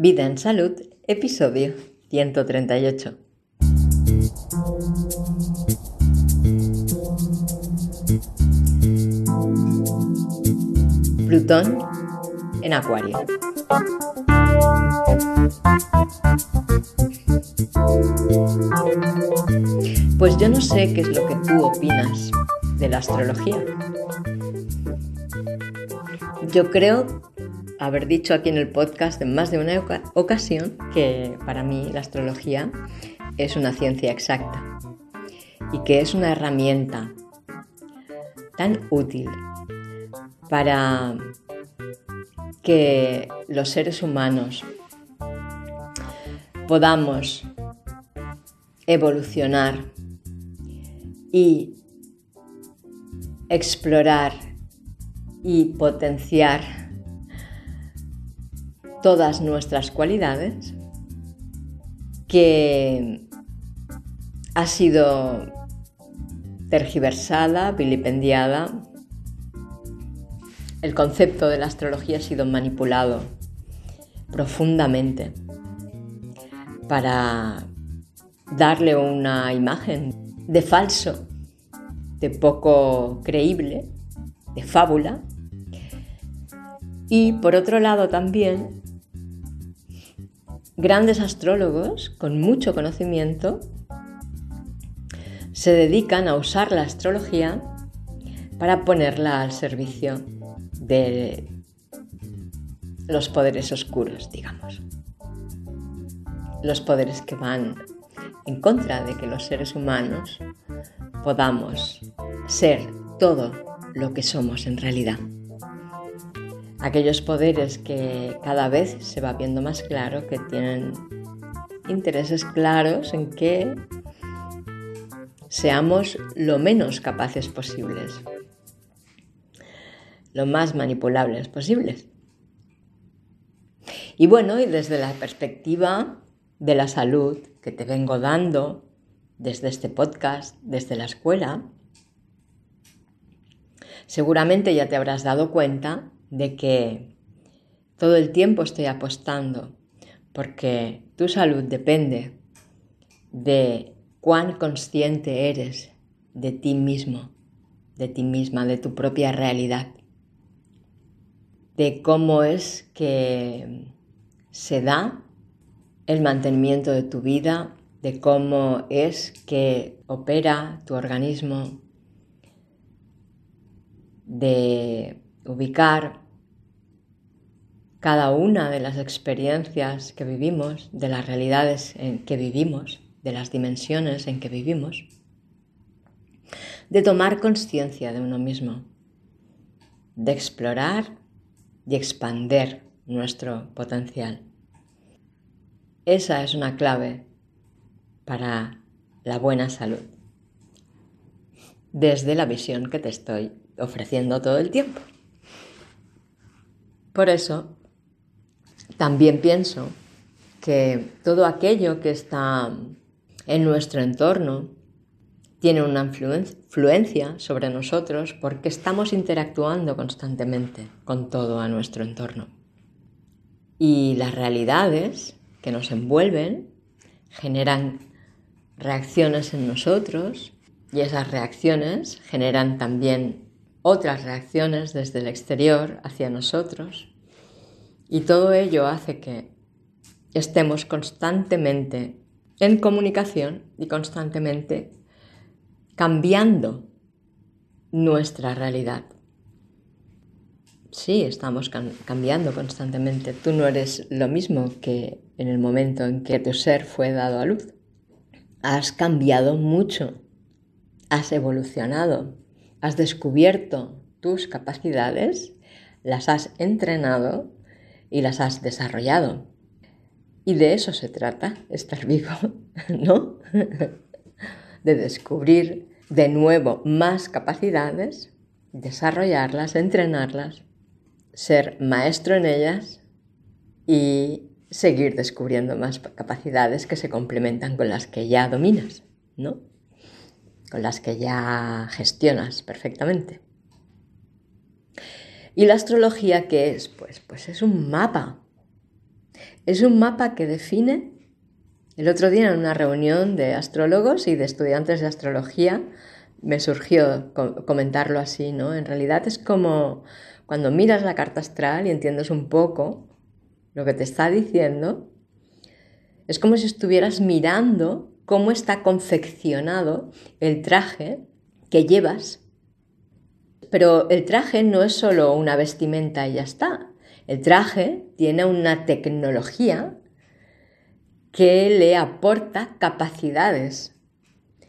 Vida en Salud, episodio 138. Plutón en Acuario. Pues yo no sé qué es lo que tú opinas de la astrología. Yo creo haber dicho aquí en el podcast en más de una ocasión que para mí la astrología es una ciencia exacta y que es una herramienta tan útil para que los seres humanos podamos evolucionar y explorar y potenciar todas nuestras cualidades que ha sido tergiversada, vilipendiada. El concepto de la astrología ha sido manipulado profundamente para darle una imagen de falso, de poco creíble, de fábula. Y por otro lado también, grandes astrólogos con mucho conocimiento se dedican a usar la astrología para ponerla al servicio de los poderes oscuros, digamos. Los poderes que van en contra de que los seres humanos podamos ser todo lo que somos en realidad. Aquellos poderes que cada vez se va viendo más claro que tienen intereses claros en que seamos lo menos capaces posibles, lo más manipulables posibles. Y bueno, y desde la perspectiva de la salud que te vengo dando desde este podcast, desde la escuela, seguramente ya te habrás dado cuenta de que todo el tiempo estoy apostando porque tu salud depende de cuán consciente eres de ti mismo, de ti misma, de tu propia realidad, de cómo es que se da el mantenimiento de tu vida, de cómo es que opera tu organismo, de ubicar cada una de las experiencias que vivimos, de las realidades en que vivimos, de las dimensiones en que vivimos, de tomar conciencia de uno mismo, de explorar y expander nuestro potencial. Esa es una clave para la buena salud, desde la visión que te estoy ofreciendo todo el tiempo. Por eso, también pienso que todo aquello que está en nuestro entorno tiene una influencia sobre nosotros porque estamos interactuando constantemente con todo a nuestro entorno. Y las realidades que nos envuelven generan reacciones en nosotros y esas reacciones generan también otras reacciones desde el exterior hacia nosotros y todo ello hace que estemos constantemente en comunicación y constantemente cambiando nuestra realidad. Sí, estamos cambiando constantemente. Tú no eres lo mismo que en el momento en que tu ser fue dado a luz. Has cambiado mucho, has evolucionado, has descubierto tus capacidades, las has entrenado y las has desarrollado. Y de eso se trata, estar vivo, ¿no? de descubrir de nuevo más capacidades, desarrollarlas, entrenarlas, ser maestro en ellas y seguir descubriendo más capacidades que se complementan con las que ya dominas, ¿no? Con las que ya gestionas perfectamente. ¿Y la astrología qué es? Pues, pues es un mapa. Es un mapa que define, el otro día en una reunión de astrólogos y de estudiantes de astrología, me surgió comentarlo así, ¿no? En realidad es como cuando miras la carta astral y entiendes un poco lo que te está diciendo, es como si estuvieras mirando cómo está confeccionado el traje que llevas. Pero el traje no es solo una vestimenta y ya está. El traje tiene una tecnología que le aporta capacidades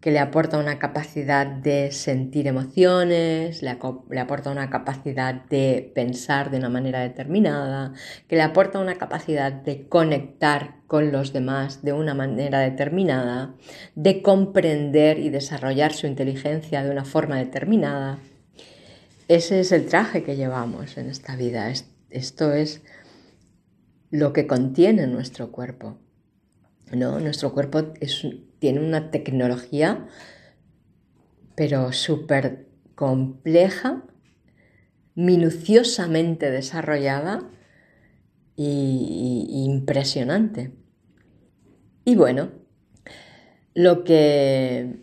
que le aporta una capacidad de sentir emociones, le, aporta una capacidad de pensar de una manera determinada, que le aporta una capacidad de conectar con los demás de una manera determinada, de comprender y desarrollar su inteligencia de una forma determinada. Ese es el traje que llevamos en esta vida. Esto es lo que contiene nuestro cuerpo. ¿no? Nuestro cuerpo tiene una tecnología, pero súper compleja, minuciosamente desarrollada e impresionante. Y bueno, lo que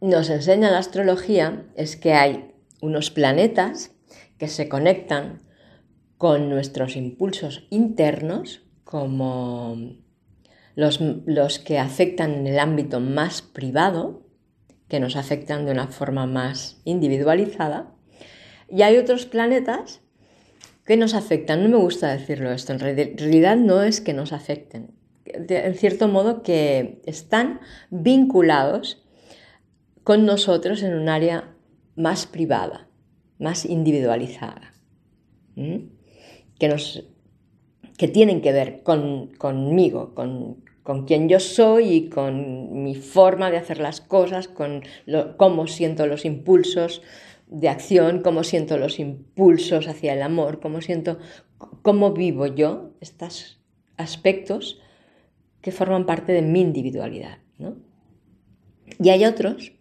nos enseña la astrología es que hay unos planetas que se conectan con nuestros impulsos internos como los, que afectan en el ámbito más privado, que nos afectan de una forma más individualizada, y hay otros planetas que nos afectan. No me gusta decirlo esto, en realidad no es que nos afecten, en cierto modo que están vinculados con nosotros en un área más privada, más individualizada, que nos que tienen que ver con, conmigo, con, con quien yo soy y con mi forma de hacer las cosas, con cómo siento los impulsos de acción, cómo siento los impulsos hacia el amor, cómo siento, cómo vivo yo estos aspectos que forman parte de mi individualidad. Y hay otros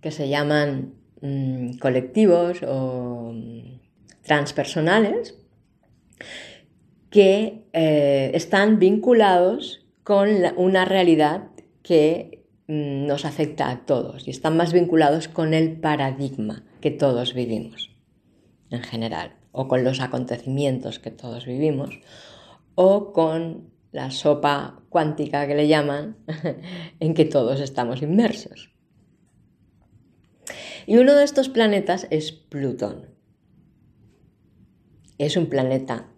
que se llaman mm, colectivos o mm, transpersonales, que eh, están vinculados con una realidad que mm, nos afecta a todos y están más vinculados con el paradigma que todos vivimos en general, o con los acontecimientos que todos vivimos, o con la sopa cuántica que le llaman, en que todos estamos inmersos. Y uno de estos planetas es Plutón. Es un planeta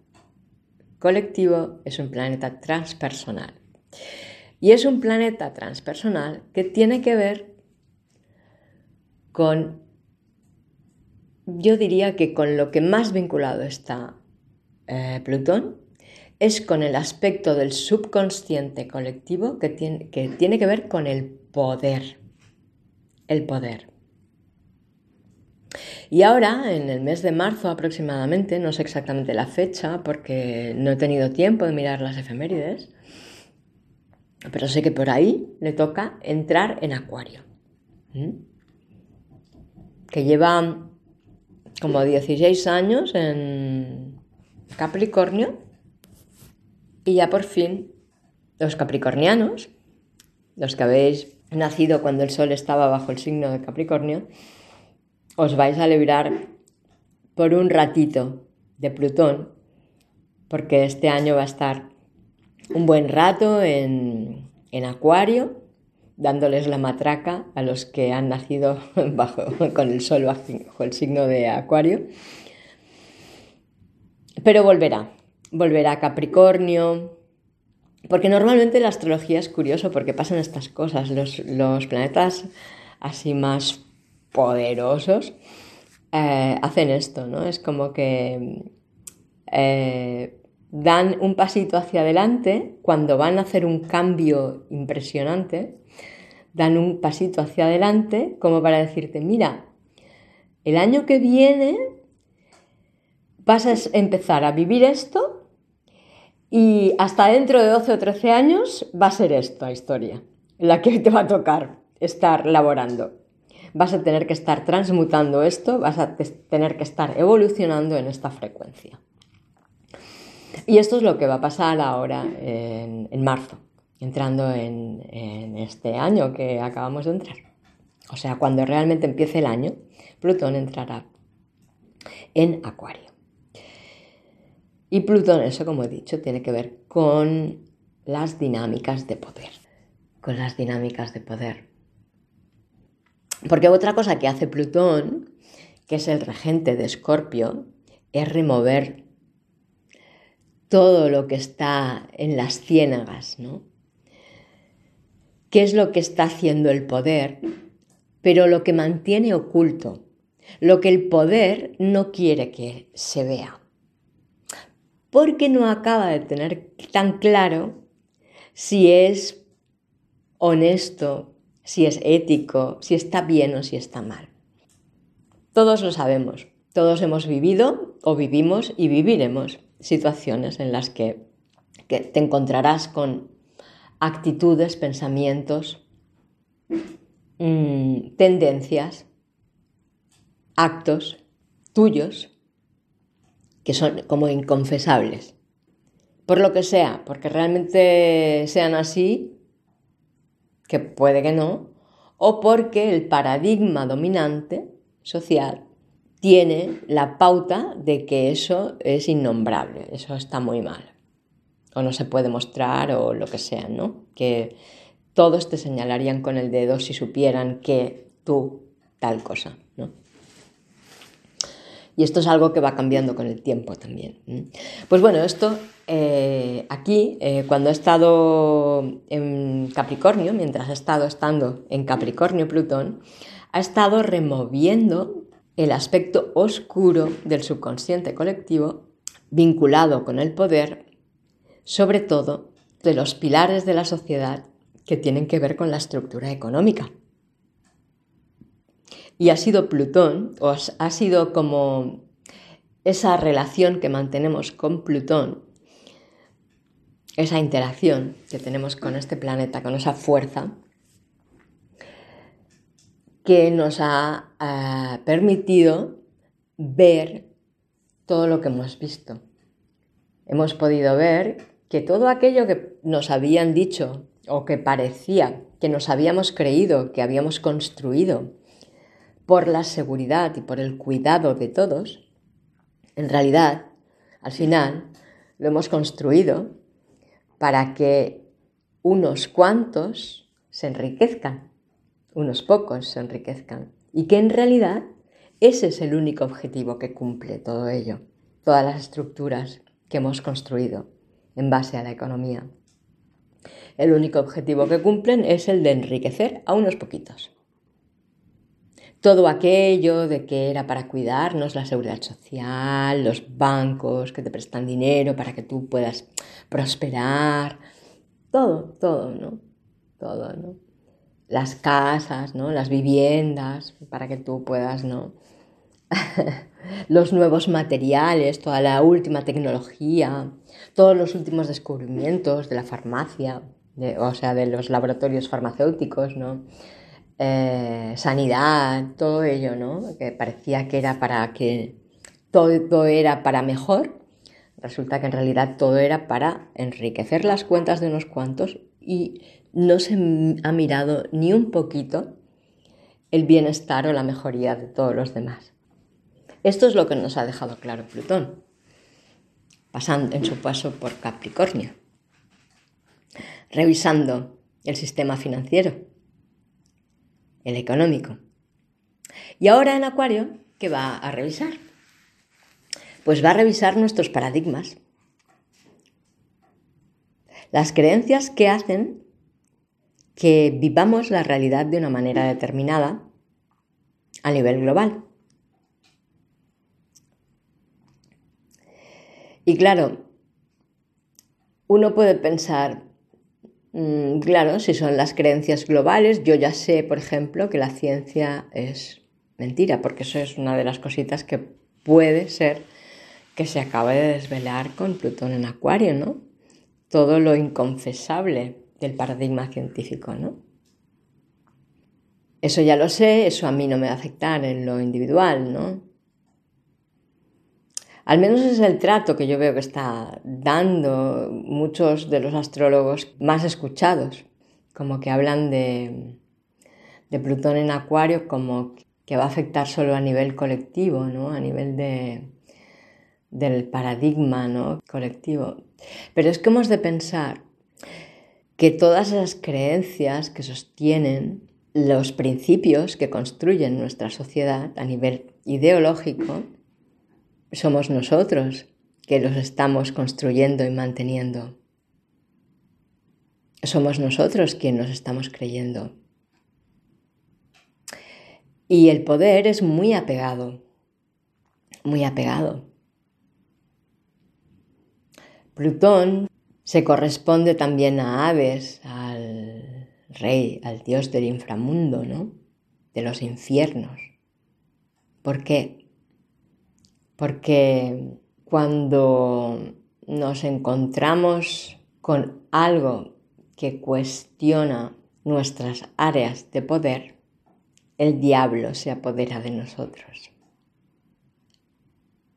colectivo es un planeta transpersonal. Y es un planeta transpersonal que tiene que ver con, yo diría que con lo que más vinculado está eh, Plutón, es con el aspecto del subconsciente colectivo que tiene, que tiene que ver con el poder. El poder. Y ahora, en el mes de marzo aproximadamente, no sé exactamente la fecha porque no he tenido tiempo de mirar las efemérides, pero sé que por ahí le toca entrar en Acuario, que lleva como 16 años en Capricornio y ya por fin los capricornianos, los que habéis nacido cuando el Sol estaba bajo el signo de Capricornio, os vais a librar por un ratito de Plutón, porque este año va a estar un buen rato en, Acuario, dándoles la matraca a los que han nacido bajo, con el sol bajo el signo de Acuario. Pero volverá, volverá a Capricornio, porque normalmente la astrología es curioso porque pasan estas cosas, los, los planetas así más poderosos eh, hacen esto, ¿no? Es como que eh, dan un pasito hacia adelante cuando van a hacer un cambio impresionante, dan un pasito hacia adelante como para decirte, mira, el año que viene vas a empezar a vivir esto y hasta dentro de 12 o 13 años va a ser esta historia, la que te va a tocar estar laborando vas a tener que estar transmutando esto, vas a tener que estar evolucionando en esta frecuencia. Y esto es lo que va a pasar ahora en, marzo, entrando en, este año que acabamos de entrar. O sea, cuando realmente empiece el año, Plutón entrará en Acuario. Y Plutón, eso como he dicho, tiene que ver con las dinámicas de poder. Con las dinámicas de poder. Porque otra cosa que hace Plutón, que es el regente de Escorpio, es remover todo lo que está en las ciénagas, ¿no? ¿Qué es lo que está haciendo el poder? Pero lo que mantiene oculto, lo que el poder no quiere que se vea. Porque no acaba de tener tan claro si es honesto, si es ético, si está bien o si está mal. Todos lo sabemos, todos hemos vivido o vivimos y viviremos situaciones en las que, te encontrarás con actitudes, pensamientos, mm, tendencias, actos tuyos que son como inconfesables. Por lo que sea, porque realmente sean así, que puede que no, o porque el paradigma dominante social tiene la pauta de que eso es innombrable, eso está muy mal, o no se puede mostrar o lo que sea, ¿no? Que todos te señalarían con el dedo si supieran que tú tal cosa, ¿no? Y esto es algo que va cambiando con el tiempo también. Pues bueno, esto eh, aquí, eh, cuando he estado en Capricornio, mientras he estado estando en Capricornio Plutón, ha estado removiendo el aspecto oscuro del subconsciente colectivo vinculado con el poder, sobre todo de los pilares de la sociedad que tienen que ver con la estructura económica. Y ha sido Plutón, o ha sido como esa relación que mantenemos con Plutón, esa interacción que tenemos con este planeta, con esa fuerza, que nos ha eh, permitido ver todo lo que hemos visto. Hemos podido ver que todo aquello que nos habían dicho o que parecía que nos habíamos creído, que habíamos construido por la seguridad y por el cuidado de todos, en realidad, al final, lo hemos construido para que unos cuantos se enriquezcan unos pocos se enriquezcan y que en realidad ese es el único objetivo que cumple todo ello, todas las estructuras que hemos construido en base a la economía. El único objetivo que cumplen es el de enriquecer a unos poquitos. Todo aquello de que era para cuidarnos, la seguridad social, los bancos que te prestan dinero para que tú puedas prosperar, todo, todo, ¿no? Todo, ¿no? las casas, ¿no? las viviendas, para que tú puedas, ¿no? los nuevos materiales, toda la última tecnología, todos los últimos descubrimientos de la farmacia, o sea, de los laboratorios farmacéuticos, ¿no? Eh, sanidad, todo ello, ¿no? Que parecía que era para que todo era para mejor, resulta que en realidad todo era para enriquecer las cuentas de unos cuantos y no se ha mirado ni un poquito el bienestar o la mejoría de todos los demás. Esto es lo que nos ha dejado claro Plutón, pasando en su paso por Capricornio, revisando el sistema financiero, el económico. Y ahora en Acuario, ¿qué va a revisar? Pues va a revisar nuestros paradigmas, las creencias que hacen que vivamos la realidad de una manera determinada a nivel global. Y claro, uno puede pensar, mm, claro, si son las creencias globales, yo ya sé, por ejemplo, que la ciencia es mentira, porque eso es una de las cositas que puede ser que se acabe de desvelar con Plutón en Acuario, ¿no? Todo lo inconfesable del paradigma científico, ¿no? Eso ya lo sé, eso a mí no me va a afectar en lo individual, ¿no? Al menos es el trato que yo veo que está dando muchos de los astrólogos más escuchados, como que hablan de, Plutón en Acuario como que va a afectar solo a nivel colectivo, ¿no? a nivel de, del paradigma ¿no? colectivo. Pero es que hemos de pensar que todas esas creencias que sostienen los principios que construyen nuestra sociedad a nivel ideológico, somos nosotros que los estamos construyendo y manteniendo. Somos nosotros quienes nos estamos creyendo. Y el poder es muy apegado, muy apegado. Plutón se corresponde también a Aves, al rey, al dios del inframundo, ¿no? De los infiernos. ¿Por qué? Porque cuando nos encontramos con algo que cuestiona nuestras áreas de poder, el diablo se apodera de nosotros.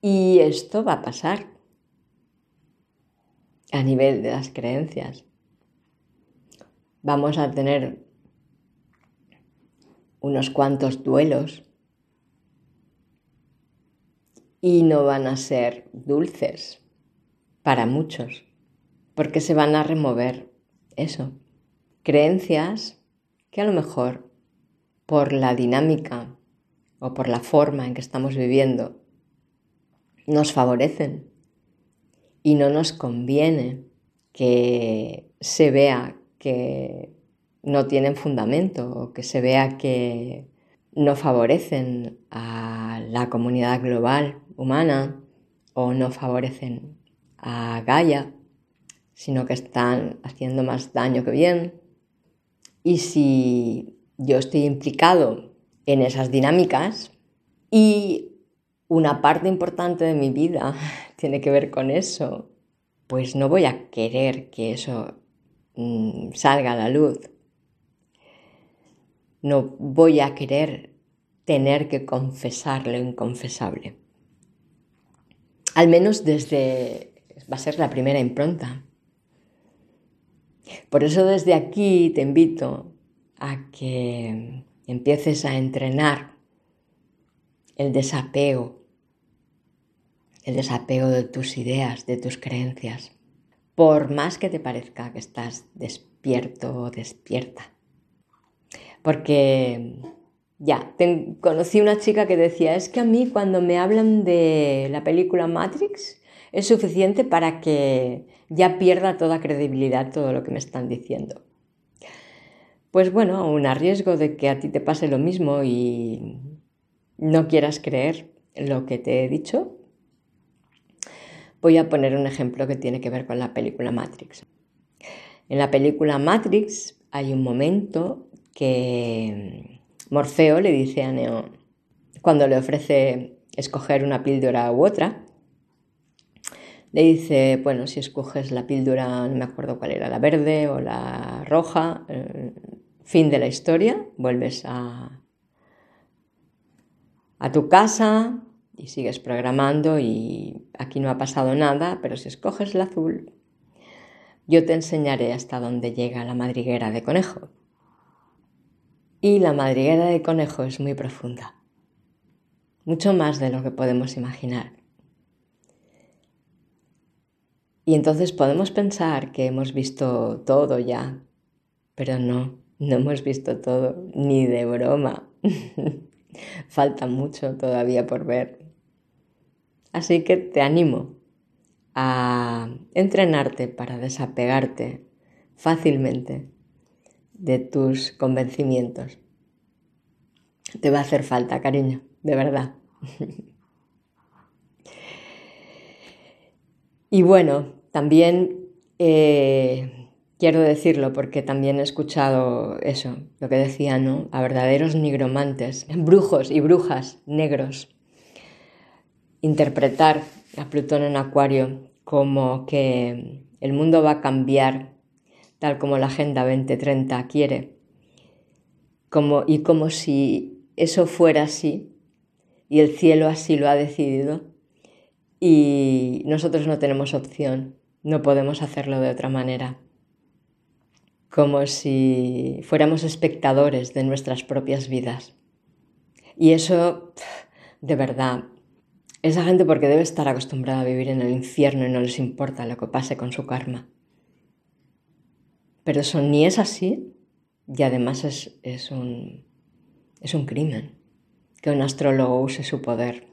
Y esto va a pasar a nivel de las creencias. Vamos a tener unos cuantos duelos y no van a ser dulces para muchos, porque se van a remover eso, creencias que a lo mejor por la dinámica o por la forma en que estamos viviendo, nos favorecen. Y no nos conviene que se vea que no tienen fundamento o que se vea que no favorecen a la comunidad global humana o no favorecen a Gaia, sino que están haciendo más daño que bien. Y si yo estoy implicado en esas dinámicas y una parte importante de mi vida tiene que ver con eso, pues no voy a querer que eso mm, salga a la luz. No voy a querer tener que confesar lo inconfesable. Al menos desde... va a ser la primera impronta. Por eso desde aquí te invito a que empieces a entrenar el desapego, el desapego de tus ideas, de tus creencias, por más que te parezca que estás despierto o despierta. Porque ya, conocí una chica que decía, es que a mí cuando me hablan de la película Matrix es suficiente para que ya pierda toda credibilidad todo lo que me están diciendo pues bueno, aún a riesgo de que a ti te pase lo mismo y no quieras creer lo que te he dicho, voy a poner un ejemplo que tiene que ver con la película Matrix. En la película Matrix hay un momento que Morfeo le dice a Neo, cuando le ofrece escoger una píldora u otra, le dice, bueno, si escoges la píldora, no me acuerdo cuál era, la verde o la roja, eh, fin de la historia, vuelves a, a tu casa y sigues programando y aquí no ha pasado nada, pero si escoges el azul, yo te enseñaré hasta dónde llega la madriguera de conejo. Y la madriguera de conejo es muy profunda, mucho más de lo que podemos imaginar. Y entonces podemos pensar que hemos visto todo ya, pero no. No hemos visto todo, ni de broma. Falta mucho todavía por ver. Así que te animo a entrenarte para desapegarte fácilmente de tus convencimientos. Te va a hacer falta, cariño, de verdad. y bueno, también eh, quiero decirlo porque también he escuchado eso, lo que decía, ¿no? A verdaderos nigromantes, brujos y brujas negros. Interpretar a Plutón en Acuario como que el mundo va a cambiar tal como la Agenda 2030 quiere. Como, y como si eso fuera así y el cielo así lo ha decidido y nosotros no tenemos opción, no podemos hacerlo de otra manera, como si fuéramos espectadores de nuestras propias vidas. Y eso, de verdad, esa gente porque debe estar acostumbrada a vivir en el infierno y no les importa lo que pase con su karma. Pero eso ni es así y además es, es, un, es un crimen que un astrólogo use su poder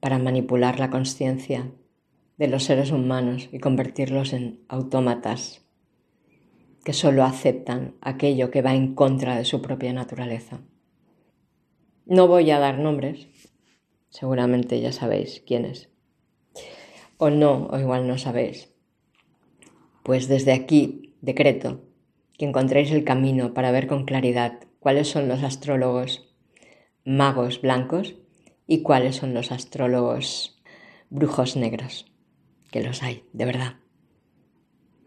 para manipular la conciencia de los seres humanos y convertirlos en autómatas que solo aceptan aquello que va en contra de su propia naturaleza. No voy a dar nombres, seguramente ya sabéis quiénes. O no, o igual no sabéis. Pues desde aquí decreto que encontréis el camino para ver con claridad cuáles son los astrólogos magos blancos y cuáles son los astrólogos brujos negros, que los hay, de verdad,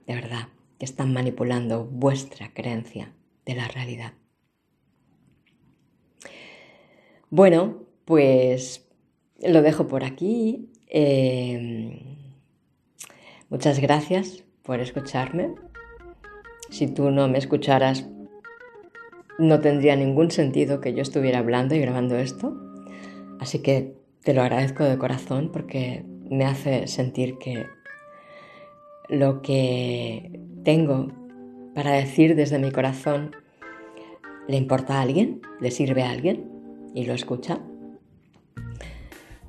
de verdad, que están manipulando vuestra creencia de la realidad. Bueno, pues lo dejo por aquí. Em, muchas gracias por escucharme. Si tú no me escucharas, no tendría ningún sentido que yo estuviera hablando y grabando esto. Así que te lo agradezco de corazón porque me hace sentir que lo que tengo para decir desde mi corazón le importa a alguien, le sirve a alguien y lo escucha.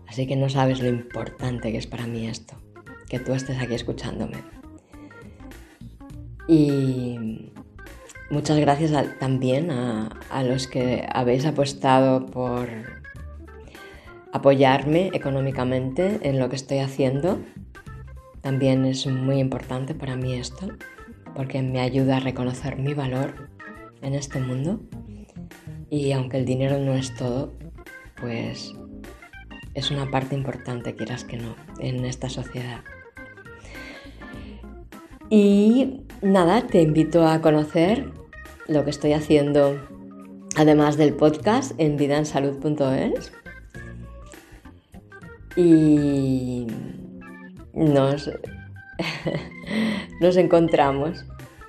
Así que no sabes lo importante que es para mí esto, que tú estés aquí escuchándome. Y muchas gracias también a, a los que habéis apostado por apoyarme económicamente en lo que estoy haciendo. También es muy importante para mí esto, porque me ayuda a reconocer mi valor en este mundo y aunque el dinero no es todo, pues es una parte importante, quieras que no, en esta sociedad. Y nada, te invito a conocer lo que estoy haciendo, además del podcast, en vidansalud.es. Y nos, nos encontramos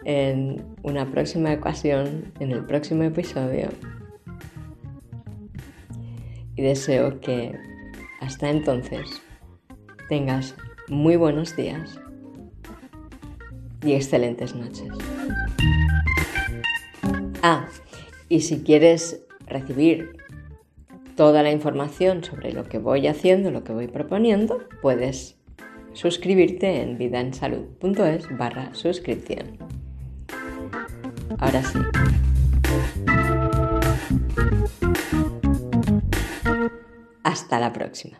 en una próxima ocasión, en el próximo episodio y deseo que hasta entonces tengas muy buenos días y excelentes noches. Ah, y si quieres recibir toda la información sobre lo que voy haciendo, lo que voy proponiendo, puedes suscribirte en vidaensalud.es barra suscripción. Ahora sí. Hasta la próxima.